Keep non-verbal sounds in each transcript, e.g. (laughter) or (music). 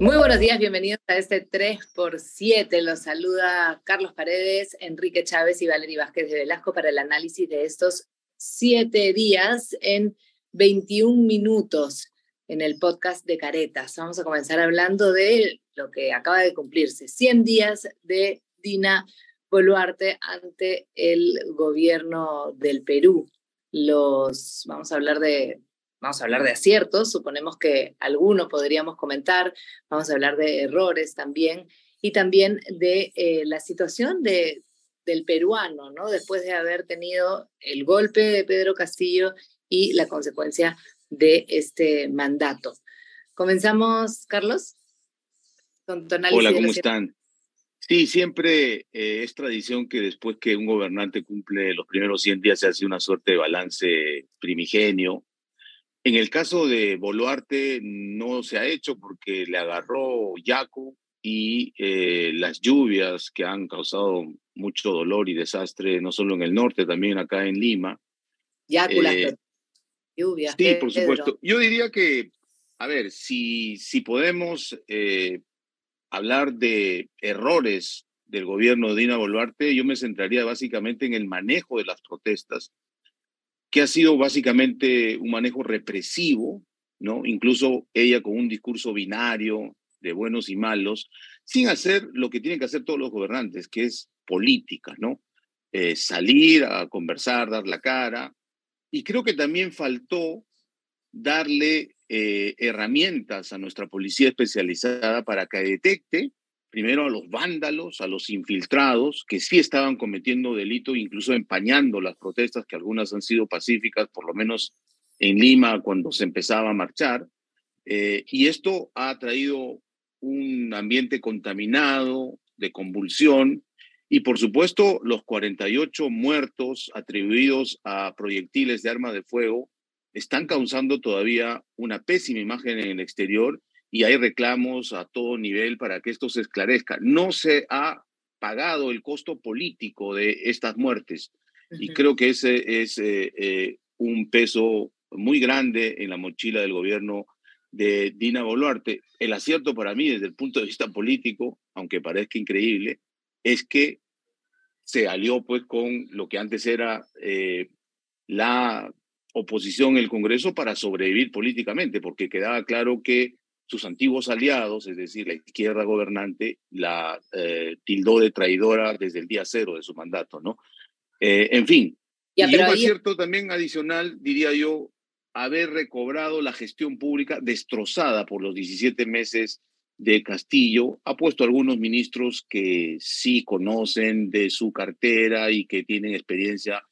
Muy buenos días, bienvenidos a este 3x7. Los saluda Carlos Paredes, Enrique Chávez y Valery Vázquez de Velasco para el análisis de estos siete días en 21 minutos en el podcast de Caretas. Vamos a comenzar hablando de lo que acaba de cumplirse, 100 días de Dina Boluarte ante el gobierno del Perú. Los, vamos a hablar de vamos a hablar de aciertos, suponemos que alguno podríamos comentar, vamos a hablar de errores también y también de eh, la situación de, del peruano, ¿no? Después de haber tenido el golpe de Pedro Castillo y la consecuencia de este mandato. Comenzamos, Carlos, con Hola, ¿cómo están? Sí, siempre eh, es tradición que después que un gobernante cumple los primeros 100 días se hace una suerte de balance primigenio en el caso de Boluarte no se ha hecho porque le agarró Yaco y eh, las lluvias que han causado mucho dolor y desastre, no solo en el norte, también acá en Lima. Yaco, las eh, lluvias. Sí, por supuesto. Yo diría que, a ver, si, si podemos eh, hablar de errores del gobierno de Dina Boluarte, yo me centraría básicamente en el manejo de las protestas que ha sido básicamente un manejo represivo, ¿no? Incluso ella con un discurso binario de buenos y malos, sin hacer lo que tienen que hacer todos los gobernantes, que es política, ¿no? Eh, salir a conversar, dar la cara. Y creo que también faltó darle eh, herramientas a nuestra policía especializada para que detecte primero a los vándalos, a los infiltrados, que sí estaban cometiendo delito, incluso empañando las protestas, que algunas han sido pacíficas, por lo menos en Lima cuando se empezaba a marchar. Eh, y esto ha traído un ambiente contaminado, de convulsión, y por supuesto los 48 muertos atribuidos a proyectiles de arma de fuego están causando todavía una pésima imagen en el exterior y hay reclamos a todo nivel para que esto se esclarezca. No se ha pagado el costo político de estas muertes y creo que ese es eh, eh, un peso muy grande en la mochila del gobierno de Dina Boluarte. El acierto para mí desde el punto de vista político, aunque parezca increíble, es que se alió pues con lo que antes era eh, la oposición en el Congreso para sobrevivir políticamente, porque quedaba claro que sus antiguos aliados, es decir, la izquierda gobernante, la eh, tildó de traidora desde el día cero de su mandato, ¿no? Eh, en fin, y un acierto también adicional, diría yo, haber recobrado la gestión pública destrozada por los 17 meses de Castillo, ha puesto algunos ministros que sí conocen de su cartera y que tienen experiencia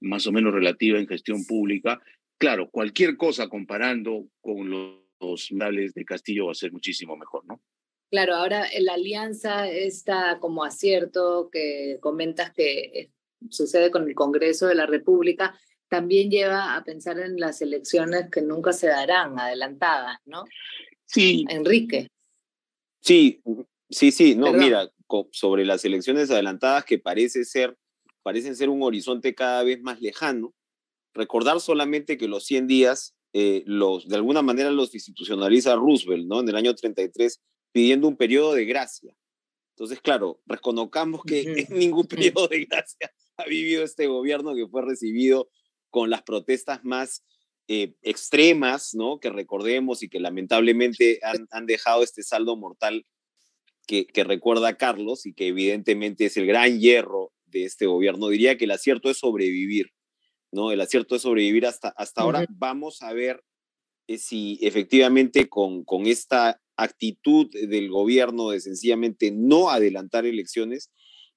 más o menos relativa en gestión pública. Claro, cualquier cosa comparando con los los males de Castillo va a ser muchísimo mejor, ¿no? Claro, ahora la alianza está como acierto que comentas que sucede con el Congreso de la República, también lleva a pensar en las elecciones que nunca se darán, adelantadas, ¿no? Sí. Enrique. Sí, sí, sí, no, mira, sobre las elecciones adelantadas que parece ser, parecen ser un horizonte cada vez más lejano, recordar solamente que los 100 días eh, los, de alguna manera los institucionaliza Roosevelt, ¿no? En el año 33, pidiendo un periodo de gracia. Entonces, claro, reconozcamos que en (laughs) ningún periodo de gracia ha vivido este gobierno que fue recibido con las protestas más eh, extremas, ¿no? Que recordemos y que lamentablemente han, han dejado este saldo mortal que, que, recuerda Carlos y que evidentemente es el gran hierro de este gobierno. Diría que el acierto es sobrevivir. ¿No? El acierto es sobrevivir hasta, hasta ahora. Vamos a ver eh, si efectivamente con, con esta actitud del gobierno de sencillamente no adelantar elecciones,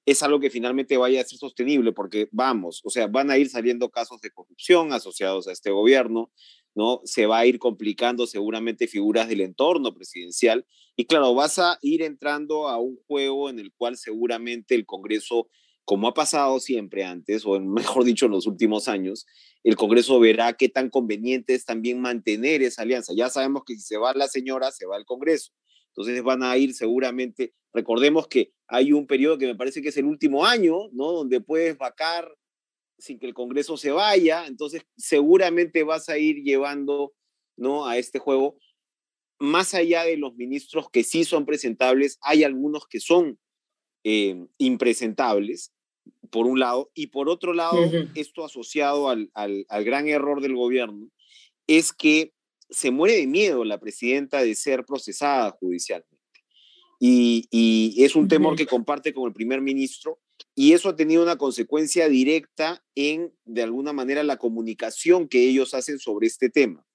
es algo que finalmente vaya a ser sostenible, porque vamos, o sea, van a ir saliendo casos de corrupción asociados a este gobierno, ¿no? Se va a ir complicando seguramente figuras del entorno presidencial y claro, vas a ir entrando a un juego en el cual seguramente el Congreso como ha pasado siempre antes, o mejor dicho, en los últimos años, el Congreso verá qué tan conveniente es también mantener esa alianza. Ya sabemos que si se va la señora, se va el Congreso. Entonces van a ir seguramente, recordemos que hay un periodo que me parece que es el último año, ¿no? Donde puedes vacar sin que el Congreso se vaya, entonces seguramente vas a ir llevando, ¿no? A este juego más allá de los ministros que sí son presentables, hay algunos que son eh, impresentables, por un lado, y por otro lado, esto asociado al, al, gran error del gobierno, es que se muere de miedo la presidenta de ser procesada judicialmente. Y, y es un temor que comparte con el primer ministro, y eso ha tenido una consecuencia directa en, de alguna manera, la comunicación que ellos hacen sobre este tema.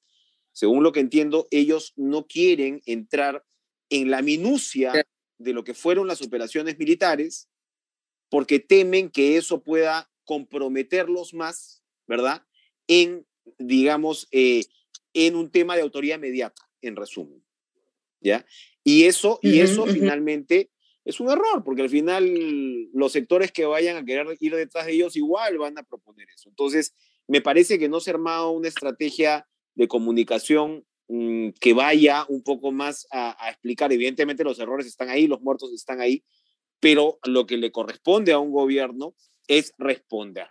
Según lo que entiendo, ellos no quieren entrar en la minucia de lo que fueron las operaciones militares, porque temen que eso pueda comprometerlos más, ¿verdad? En, digamos, eh, en un tema de autoridad inmediata, en resumen. ¿Ya? Y eso, y eso finalmente es un error, porque al final los sectores que vayan a querer ir detrás de ellos igual van a proponer eso. Entonces, me parece que no se ha armado una estrategia de comunicación mm, que vaya un poco más a, explicar. Evidentemente los errores están ahí, los muertos están ahí, pero lo que le corresponde a un gobierno es responder.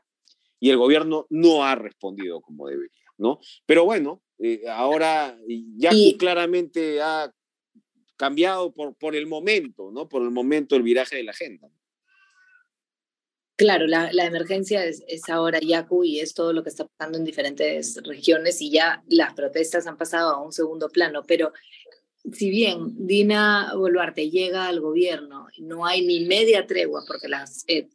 Y el gobierno no ha respondido como debería, ¿no? Pero bueno, eh, ahora ya claramente ha cambiado por, por el momento, ¿no? Por el momento el viraje de la agenda. Claro, la, la emergencia es, es, ahora Yaku y es todo lo que está pasando en diferentes regiones y ya las protestas han pasado a un segundo plano, pero si bien Dina Boluarte llega al gobierno, no hay ni media tregua porque las, eh,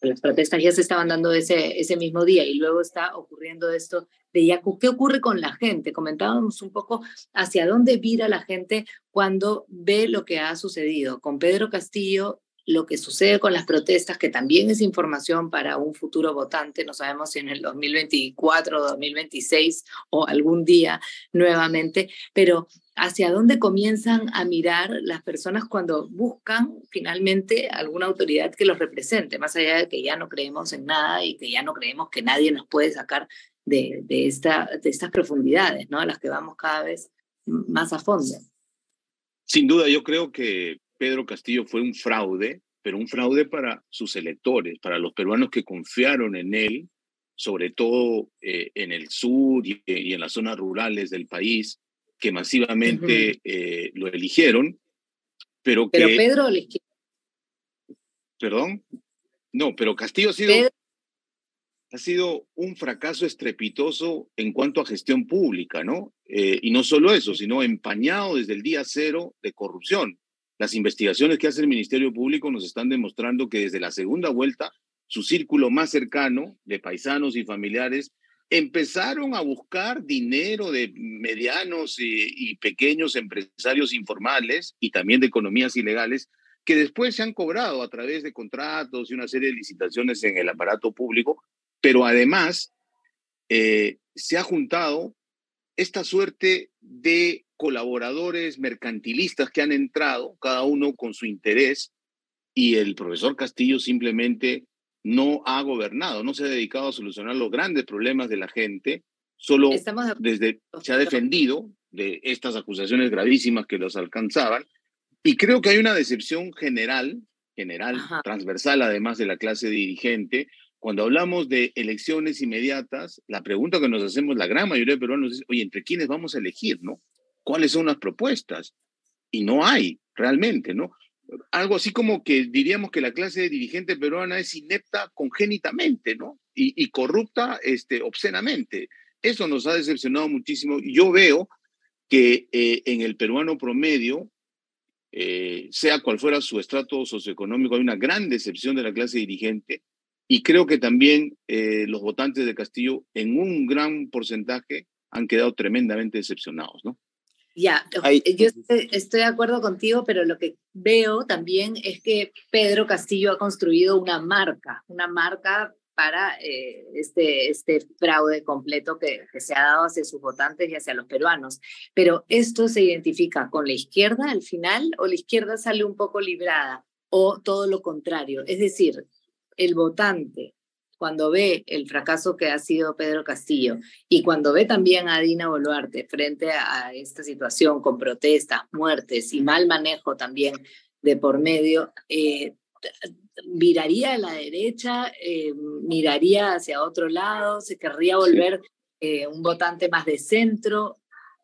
las protestas ya se estaban dando ese, ese mismo día y luego está ocurriendo esto de Yaku. ¿Qué ocurre con la gente? Comentábamos un poco hacia dónde vira la gente cuando ve lo que ha sucedido con Pedro Castillo lo que sucede con las protestas, que también es información para un futuro votante, no sabemos si en el 2024 o 2026 o algún día nuevamente, pero hacia dónde comienzan a mirar las personas cuando buscan finalmente alguna autoridad que los represente, más allá de que ya no creemos en nada y que ya no creemos que nadie nos puede sacar de, de, esta, de estas profundidades, ¿no? A las que vamos cada vez más a fondo. Sin duda, yo creo que Pedro Castillo fue un fraude, pero un fraude para sus electores, para los peruanos que confiaron en él, sobre todo eh, en el sur y, en las zonas rurales del país, que masivamente eh, lo eligieron, pero que... Pero Pedro Perdón. No, pero Castillo ha sido, ha sido un fracaso estrepitoso en cuanto a gestión pública, ¿no? Eh, y no solo eso, sino empañado desde el día cero de corrupción. Las investigaciones que hace el Ministerio Público nos están demostrando que desde la segunda vuelta, su círculo más cercano de paisanos y familiares empezaron a buscar dinero de medianos y, pequeños empresarios informales y también de economías ilegales que después se han cobrado a través de contratos y una serie de licitaciones en el aparato público, pero además eh, se ha juntado esta suerte de colaboradores mercantilistas que han entrado, cada uno con su interés, y el profesor Castillo simplemente no ha gobernado, no se ha dedicado a solucionar los grandes problemas de la gente, solo desde se ha defendido de estas acusaciones gravísimas que los alcanzaban, y creo que hay una decepción general, general, transversal además de la clase dirigente, cuando hablamos de elecciones inmediatas, la pregunta que nos hacemos la gran mayoría de peruanos es, oye, ¿entre quiénes vamos a elegir, no? ¿Cuáles son las propuestas? Y no hay, realmente, ¿no? Algo así como que diríamos que la clase dirigente peruana es inepta congénitamente, ¿no? Y, corrupta este, obscenamente. Eso nos ha decepcionado muchísimo. Yo veo que eh, en el peruano promedio, eh, sea cual fuera su estrato socioeconómico, hay una gran decepción de la clase dirigente y creo que también eh, los votantes de Castillo, en un gran porcentaje, han quedado tremendamente decepcionados, ¿no? Ya, yo estoy, de acuerdo contigo, pero lo que veo también es que Pedro Castillo ha construido una marca, una marca para eh, este, este fraude completo que, que, se ha dado hacia sus votantes y hacia los peruanos. Pero esto se identifica con la izquierda al final o la izquierda sale un poco librada o todo lo contrario. Es decir, el votante, cuando ve el fracaso que ha sido Pedro Castillo y cuando ve también a Dina Boluarte frente a esta situación con protestas, muertes y mal manejo también de por medio, eh, viraría a la derecha, eh, miraría hacia otro lado, se querría volver eh, un votante más de centro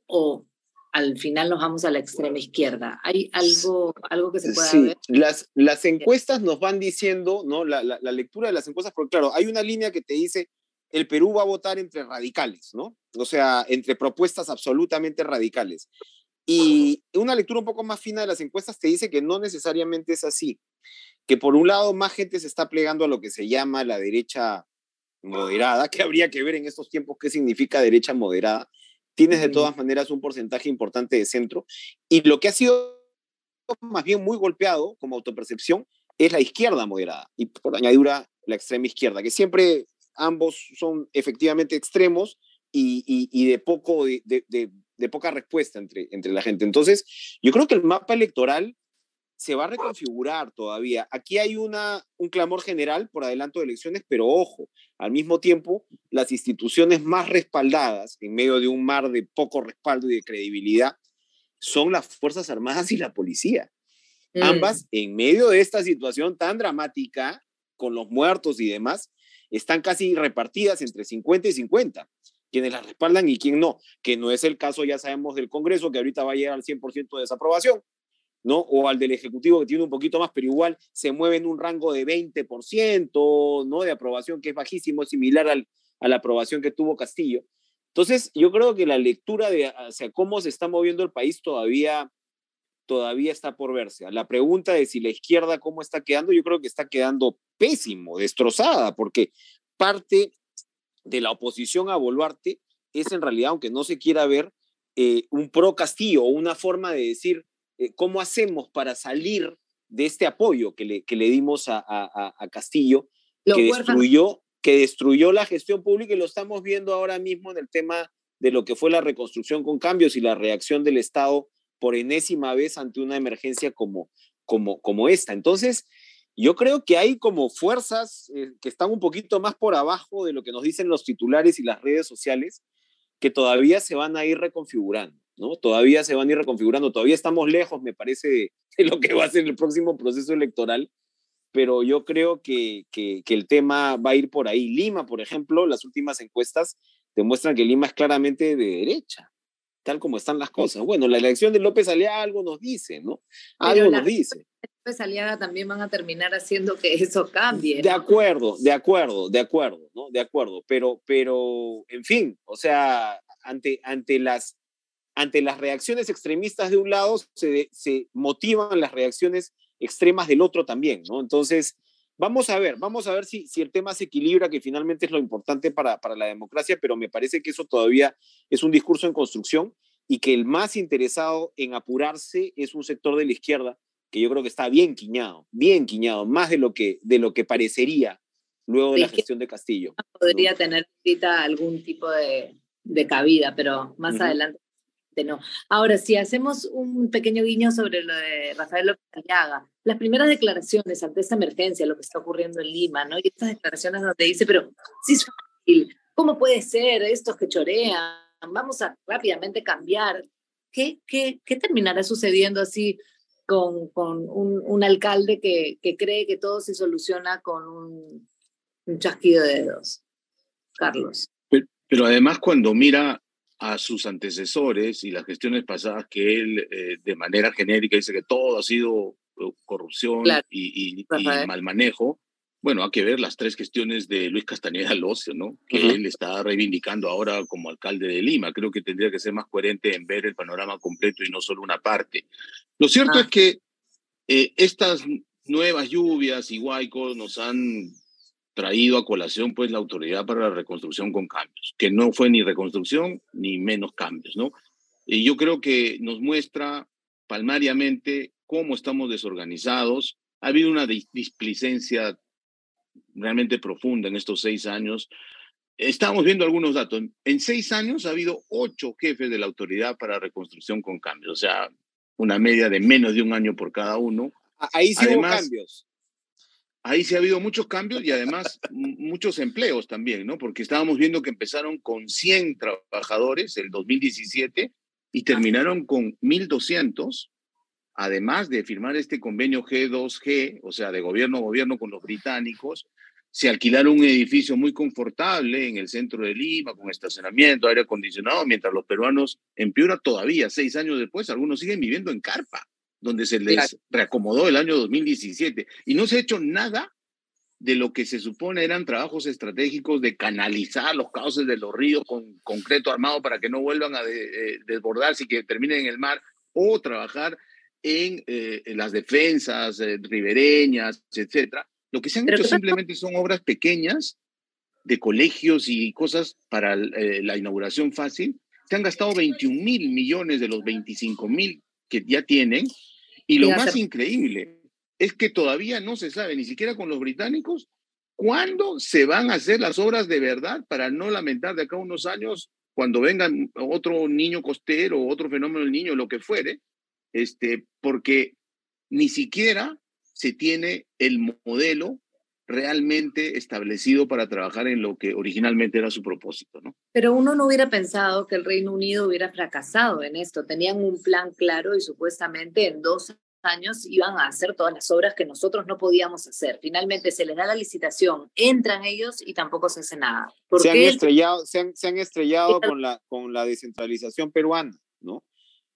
o al final nos vamos a la extrema izquierda. ¿Hay algo, algo que se pueda sí, ver? Las, las encuestas nos van diciendo, ¿no? La, la, la, lectura de las encuestas, porque claro, hay una línea que te dice, el Perú va a votar entre radicales, ¿no? O sea, entre propuestas absolutamente radicales. Y una lectura un poco más fina de las encuestas te dice que no necesariamente es así, que por un lado más gente se está plegando a lo que se llama la derecha moderada, que habría que ver en estos tiempos qué significa derecha moderada, tienes de todas maneras un porcentaje importante de centro. Y lo que ha sido más bien muy golpeado como autopercepción es la izquierda moderada y por añadidura la extrema izquierda, que siempre ambos son efectivamente extremos y, y, y de, poco, de, de, de, poca respuesta entre, entre la gente. Entonces, yo creo que el mapa electoral se va a reconfigurar todavía. Aquí hay una, un clamor general por adelanto de elecciones, pero ojo, al mismo tiempo, las instituciones más respaldadas en medio de un mar de poco respaldo y de credibilidad son las Fuerzas Armadas y la policía. Mm. Ambas, en medio de esta situación tan dramática, con los muertos y demás, están casi repartidas entre 50 y 50 quienes las respaldan y quién no, que no es el caso, ya sabemos, del Congreso, que ahorita va a llegar al 100% de desaprobación, ¿no? O al del Ejecutivo que tiene un poquito más, pero igual se mueve en un rango de 20%, ¿no? De aprobación, que es bajísimo, similar al, a la aprobación que tuvo Castillo. Entonces, yo creo que la lectura de hacia cómo se está moviendo el país todavía, todavía está por verse. La pregunta de si la izquierda cómo está quedando, yo creo que está quedando pésimo, destrozada, porque parte de la oposición a Boluarte es en realidad, aunque no se quiera ver, eh, un pro Castillo, una forma de decir, eh, cómo hacemos para salir de este apoyo que le, que le dimos a, a, a Castillo, que destruyó, que destruyó la gestión pública y lo estamos viendo ahora mismo en el tema de lo que fue la reconstrucción con cambios y la reacción del Estado por enésima vez ante una emergencia como, como, como esta. Entonces, yo creo que hay como fuerzas eh, que están un poquito más por abajo de lo que nos dicen los titulares y las redes sociales, que todavía se van a ir reconfigurando. ¿No? Todavía se van a ir reconfigurando, todavía estamos lejos, me parece, de, lo que va a ser el próximo proceso electoral, pero yo creo que, que, que, el tema va a ir por ahí. Lima, por ejemplo, las últimas encuestas demuestran que Lima es claramente de derecha, tal como están las cosas. Bueno, la elección de López Aliaga algo nos dice, ¿no? Algo nos dice. López Aliaga también van a terminar haciendo que eso cambie. ¿no? De acuerdo, de acuerdo, de acuerdo, ¿no? De acuerdo, pero, pero, en fin, o sea, ante, ante las ante las reacciones extremistas de un lado, se, se, motivan las reacciones extremas del otro también, ¿no? Entonces, vamos a ver, vamos a ver si, si el tema se equilibra, que finalmente es lo importante para, para la democracia, pero me parece que eso todavía es un discurso en construcción y que el más interesado en apurarse es un sector de la izquierda que yo creo que está bien quiñado, bien quiñado, más de lo que, de lo que parecería luego de la gestión de Castillo. Podría ¿no? tener ahorita algún tipo de, de cabida, pero más uh -huh. adelante no. Ahora, si hacemos un pequeño guiño sobre lo de Rafael López Aliaga, las primeras declaraciones ante esta emergencia, lo que está ocurriendo en Lima, ¿no? Y estas declaraciones donde dice, pero sí es fácil, ¿cómo puede ser estos que chorean? Vamos a rápidamente cambiar. ¿Qué, qué, qué terminará sucediendo así con, con un, un, alcalde que, que cree que todo se soluciona con un, un chasquido de dedos? Carlos. Pero, pero además cuando mira a sus antecesores y las gestiones pasadas que él eh, de manera genérica dice que todo ha sido eh, corrupción claro. y, y, y, mal manejo. Bueno, hay que ver las tres gestiones de Luis Castañeda Locio, ¿no? Que uh -huh. él está reivindicando ahora como alcalde de Lima. Creo que tendría que ser más coherente en ver el panorama completo y no solo una parte. Lo cierto ah. es que eh, estas nuevas lluvias y huaicos nos han traído a colación pues la autoridad para la reconstrucción con cambios, que no fue ni reconstrucción ni menos cambios, ¿no? Y yo creo que nos muestra palmariamente cómo estamos desorganizados. Ha habido una displicencia realmente profunda en estos seis años. Estamos viendo algunos datos. En seis años ha habido ocho jefes de la autoridad para reconstrucción con cambios, o sea, una media de menos de un año por cada uno. Ahí sí Además, hubo cambios ahí sí ha habido muchos cambios y además muchos empleos también, ¿no? Porque estábamos viendo que empezaron con 100 trabajadores el 2017 y terminaron con 1.200, además de firmar este convenio G2G, o sea, de gobierno a gobierno con los británicos, se alquilaron un edificio muy confortable en el centro de Lima, con estacionamiento, aire acondicionado, mientras los peruanos en Piura todavía, seis años después, algunos siguen viviendo en carpa, donde se les reacomodó el año 2017. Y no se ha hecho nada de lo que se supone eran trabajos estratégicos de canalizar los cauces de los ríos con concreto armado para que no vuelvan a eh, desbordarse y que terminen en el mar, o trabajar en, eh, las defensas eh, ribereñas, etcétera. Lo que se han hecho simplemente son obras pequeñas de colegios y cosas para la inauguración fácil. Se han gastado 21 mil millones de los 25 mil que ya tienen. Y lo más increíble es que todavía no se sabe, ni siquiera con los británicos, cuándo se van a hacer las obras de verdad para no lamentar de acá a unos años cuando venga otro niño costero, otro fenómeno del niño, lo que fuere, este, porque ni siquiera se tiene el modelo realmente establecido para trabajar en lo que originalmente era su propósito, ¿no? Pero uno no hubiera pensado que el Reino Unido hubiera fracasado en esto. Tenían un plan claro y supuestamente en dos años iban a hacer todas las obras que nosotros no podíamos hacer. Finalmente se les da la licitación, entran ellos y tampoco se hace nada. Se han, estrellado, se han, estrellado con la, con la descentralización peruana, ¿no?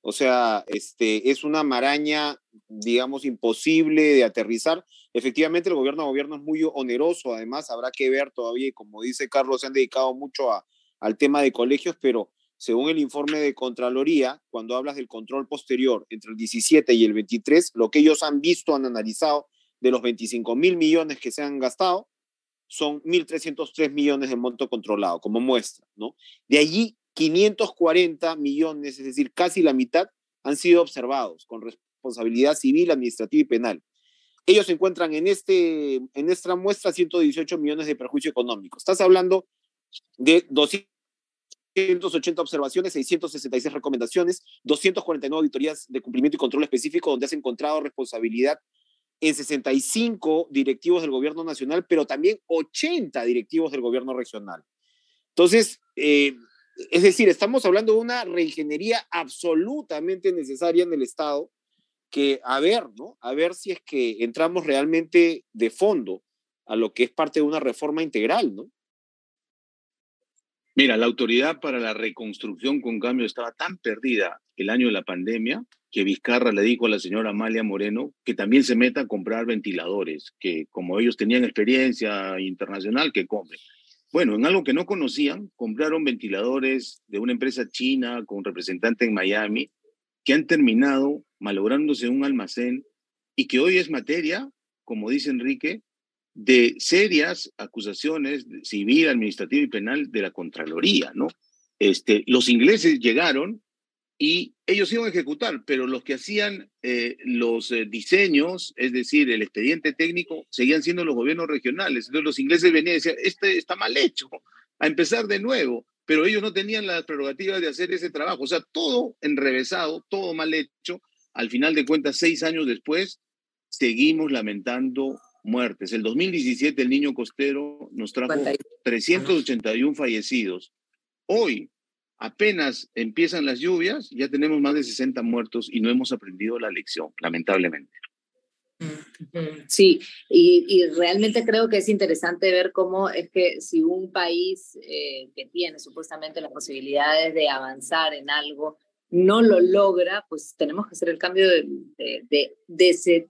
O sea, este, es una maraña, digamos, imposible de aterrizar. Efectivamente, el gobierno a gobierno es muy oneroso, además habrá que ver todavía, y como dice Carlos, se han dedicado mucho al tema de colegios, pero según el informe de Contraloría, cuando hablas del control posterior entre el 17 y el 23, lo que ellos han visto, han analizado de los 25 mil millones que se han gastado, son 1.303 millones de monto controlado, como muestra, ¿no? De allí, 540 millones, es decir, casi la mitad, han sido observados con responsabilidad civil, administrativa y penal. Ellos encuentran en, este, en esta muestra 118 millones de perjuicio económico. Estás hablando de 200 280 observaciones, 666 recomendaciones, 249 auditorías de cumplimiento y control específico donde has encontrado responsabilidad en 65 directivos del gobierno nacional, pero también 80 directivos del gobierno regional. Entonces, eh, es decir, estamos hablando de una reingeniería absolutamente necesaria en el Estado, que a ver, ¿no? A ver si es que entramos realmente de fondo a lo que es parte de una reforma integral, ¿no? Mira, la autoridad para la reconstrucción con cambio estaba tan perdida el año de la pandemia que Vizcarra le dijo a la señora Amalia Moreno que también se meta a comprar ventiladores, que como ellos tenían experiencia internacional, que compren. Bueno, en algo que no conocían, compraron ventiladores de una empresa china con representante en Miami, que han terminado malográndose un almacén y que hoy es materia, como dice Enrique, de serias acusaciones civil, administrativa y penal de la Contraloría, ¿no? Este, los ingleses llegaron y ellos iban a ejecutar, pero los que hacían eh, los eh, diseños, es decir, el expediente técnico, seguían siendo los gobiernos regionales. Entonces los ingleses venían y decían, este está mal hecho, a empezar de nuevo, pero ellos no tenían la prerrogativa de hacer ese trabajo. O sea, todo enrevesado, todo mal hecho. Al final de cuentas, seis años después, seguimos lamentando muertes. El 2017 el niño costero nos trajo 381 fallecidos. Hoy, apenas empiezan las lluvias, ya tenemos más de 60 muertos y no hemos aprendido la lección, lamentablemente. Sí, y, realmente creo que es interesante ver cómo es que si un país eh, que tiene supuestamente las posibilidades de avanzar en algo no lo logra, pues tenemos que hacer el cambio de, de, de,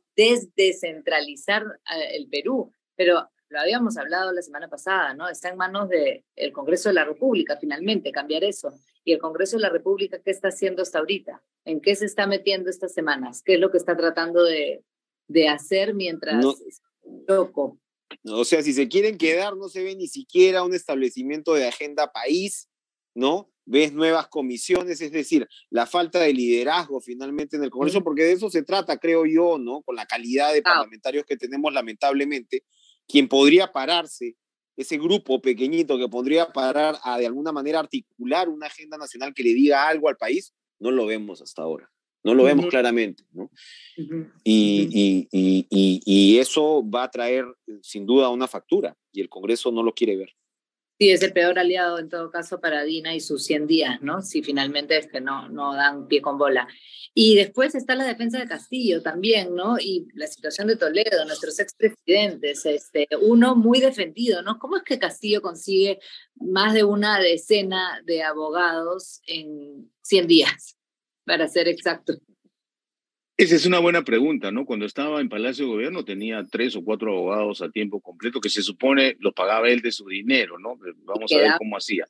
descentralizar eh, el Perú. Pero lo habíamos hablado la semana pasada, ¿no? Está en manos del Congreso de la República, finalmente, cambiar eso. Y el Congreso de la República, ¿qué está haciendo hasta ahorita? ¿En qué se está metiendo estas semanas? ¿Qué es lo que está tratando de, de hacer mientras no, loco? O sea, si se quieren quedar, no se ve ni siquiera un establecimiento de agenda país, ¿no? ves nuevas comisiones, es decir, la falta de liderazgo finalmente en el Congreso, porque de eso se trata, creo yo, ¿no? Con la calidad de parlamentarios que tenemos, lamentablemente, quien podría pararse, ese grupo pequeñito que podría parar a de alguna manera articular una agenda nacional que le diga algo al país, no lo vemos hasta ahora. No lo vemos claramente, ¿no? y, y, y, y eso va a traer sin duda una factura y el Congreso no lo quiere ver. Sí, es el peor aliado en todo caso para Dina y sus 100 días, ¿no? Si finalmente es que no, no dan pie con bola. Y después está la defensa de Castillo también, ¿no? Y la situación de Toledo, nuestros expresidentes, este, uno muy defendido, ¿no? ¿Cómo es que Castillo consigue más de una decena de abogados en 100 días, para ser exacto? Esa es una buena pregunta, ¿no? Cuando estaba en Palacio de Gobierno tenía tres o cuatro abogados a tiempo completo que se supone los pagaba él de su dinero, ¿no? Vamos a ver cómo hacía.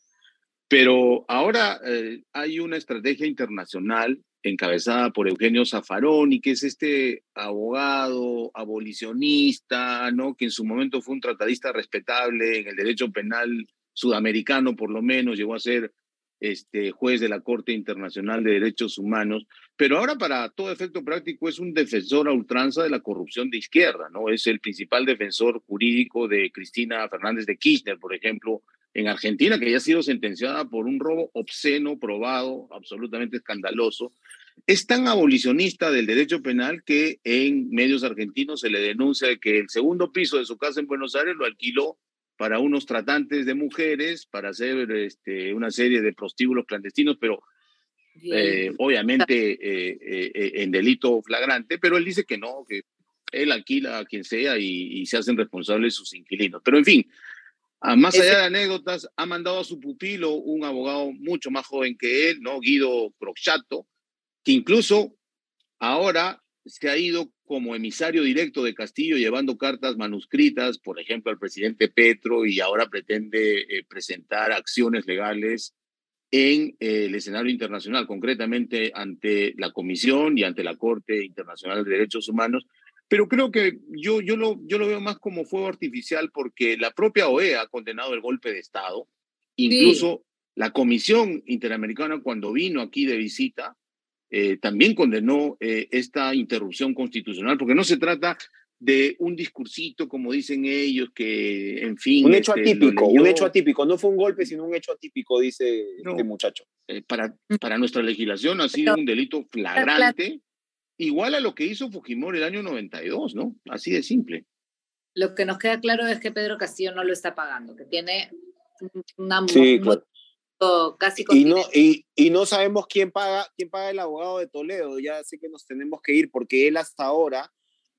Pero ahora eh, hay una estrategia internacional encabezada por Eugenio Zaffaroni, que es este abogado abolicionista, ¿no? Que en su momento fue un tratadista respetable en el derecho penal sudamericano, por lo menos, llegó a ser este, juez de la Corte Internacional de Derechos Humanos, pero ahora para todo efecto práctico es un defensor a ultranza de la corrupción de izquierda, ¿no? Es el principal defensor jurídico de Cristina Fernández de Kirchner, por ejemplo, en Argentina, que ya ha sido sentenciada por un robo obsceno, probado, absolutamente escandaloso. Es tan abolicionista del derecho penal que en medios argentinos se le denuncia que el segundo piso de su casa en Buenos Aires lo alquiló para unos tratantes de mujeres, para hacer este, una serie de prostíbulos clandestinos, pero eh, obviamente eh, eh, en delito flagrante, pero él dice que no, que él alquila a quien sea y, se hacen responsables sus inquilinos. Pero en fin, más allá de anécdotas, ha mandado a su pupilo un abogado mucho más joven que él, ¿no? Guido Crochato, que incluso ahora se ha ido como emisario directo de Castillo llevando cartas manuscritas, por ejemplo, al presidente Petro y ahora pretende presentar acciones legales en eh, el escenario internacional, concretamente ante la Comisión y ante la Corte Internacional de Derechos Humanos. Pero creo que yo, yo, lo, yo lo veo más como fuego artificial porque la propia OEA ha condenado el golpe de Estado, incluso la Comisión Interamericana cuando vino aquí de visita eh, también condenó eh, esta interrupción constitucional, porque no se trata de un discursito, como dicen ellos, que, en fin... Un hecho este, atípico, un hecho atípico, no fue un golpe, sino un hecho atípico, dice este muchacho. Eh, para, para nuestra legislación ha sido un delito flagrante, igual a lo que hizo Fujimori el año 92, ¿no? Así de simple. Lo que nos queda claro es que Pedro Castillo no lo está pagando, que tiene una casi y no, y, y, no sabemos quién paga, quién paga el abogado de Toledo. Ya sé que nos tenemos que ir porque él hasta ahora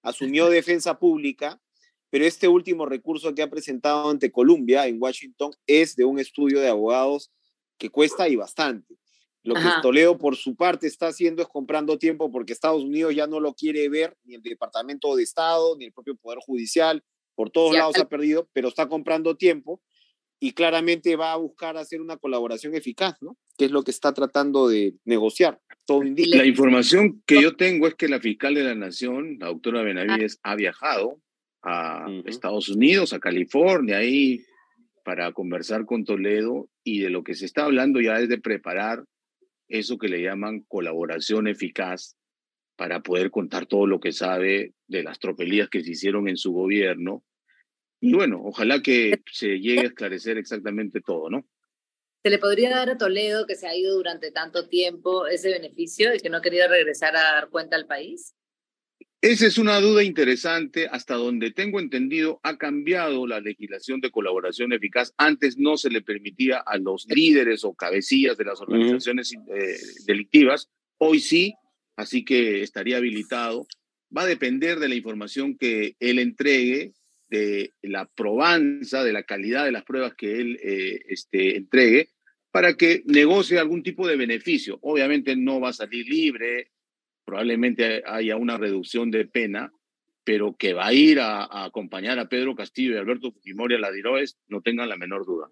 asumió defensa pública, pero este último recurso que ha presentado ante Columbia en Washington es de un estudio de abogados que cuesta y bastante. Lo que Toledo por su parte está haciendo es comprando tiempo porque Estados Unidos ya no lo quiere ver, ni el Departamento de Estado, ni el propio Poder Judicial, por todos lados ha perdido, pero está comprando tiempo y claramente va a buscar hacer una colaboración eficaz, ¿no? Que es lo que está tratando de negociar. Todo indica. La información que yo tengo es que la fiscal de la Nación, la doctora Benavides, ha viajado a Estados Unidos, a California, ahí para conversar con Toledo y de lo que se está hablando ya es de preparar eso que le llaman colaboración eficaz para poder contar todo lo que sabe de las tropelías que se hicieron en su gobierno y bueno, ojalá que se llegue a esclarecer exactamente todo, ¿no? ¿Se le podría dar a Toledo, que se ha ido durante tanto tiempo, ese beneficio y que no quería regresar a dar cuenta al país? Esa es una duda interesante. Hasta donde tengo entendido, ha cambiado la legislación de colaboración eficaz. Antes no se le permitía a los líderes o cabecillas de las organizaciones eh, delictivas. Hoy sí, así que estaría habilitado. Va a depender de la información que él entregue de la probanza, de la calidad de las pruebas que él eh, este, entregue, para que negocie algún tipo de beneficio. Obviamente no va a salir libre, probablemente haya una reducción de pena, pero que va a ir a, acompañar a Pedro Castillo y Alberto Fujimori a la DIROES, no tengan la menor duda.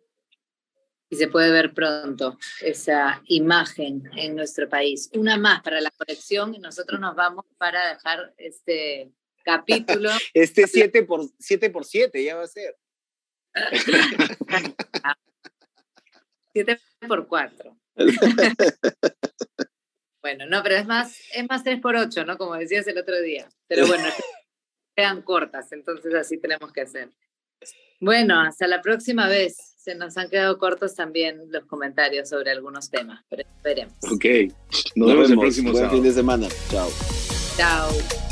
Y se puede ver pronto esa imagen en nuestro país. Una más para la colección y nosotros nos vamos para dejar este capítulo. (laughs) Este 7 por, 7 por 7 ya va a ser. (laughs) 7 por 4. (laughs) bueno, no, pero es más, es más 3 por 8, ¿no? Como decías el otro día. Pero bueno, quedan cortas, entonces así tenemos que hacer. Bueno, hasta la próxima vez. Se nos han quedado cortos también los comentarios sobre algunos temas, pero esperemos. Ok, nos, vemos, el próximo Buen fin de semana. Chao. Chao.